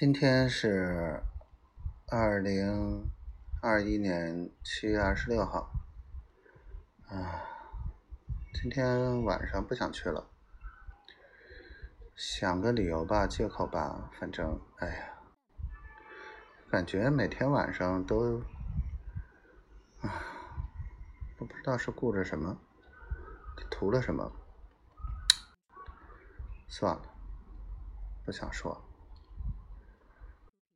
今天是二零二一年七月二十六号，啊，今天晚上不想去了，想个理由吧，借口吧，反正，哎呀，感觉每天晚上都，啊，都不知道是顾着什么，图了什么，算了，不想说了。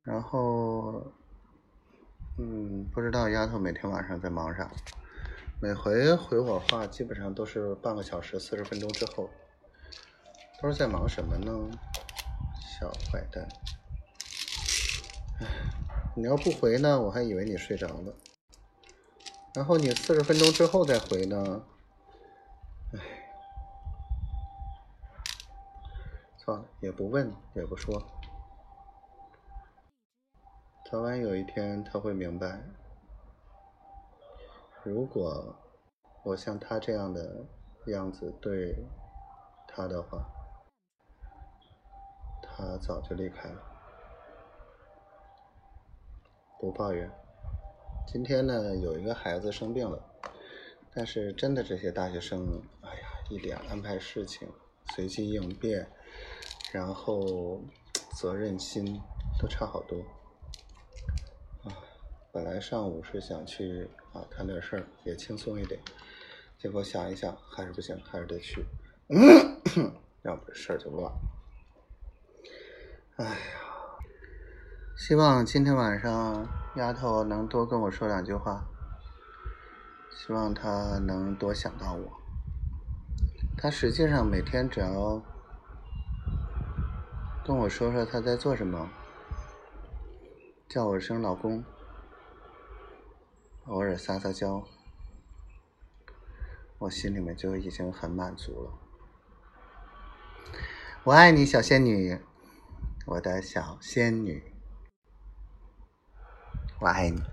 然后，嗯，不知道丫头每天晚上在忙啥，每回回我话基本上都是半个小时、四十分钟之后，都是在忙什么呢？小坏蛋，哎，你要不回呢，我还以为你睡着了，然后你四十分钟之后再回呢，哎，算了，也不问，也不说。早晚有一天他会明白，如果我像他这样的样子对他的话，他早就离开了。不抱怨。今天呢，有一个孩子生病了，但是真的这些大学生，哎呀，一点安排事情、随机应变，然后责任心都差好多。本来上午是想去啊谈点事儿，也轻松一点，结果想一想还是不行，还是得去，嗯要不这事儿就乱。哎呀，希望今天晚上丫头能多跟我说两句话，希望她能多想到我。她实际上每天只要跟我说说她在做什么，叫我声老公。偶尔撒撒娇，我心里面就已经很满足了。我爱你，小仙女，我的小仙女，我爱你。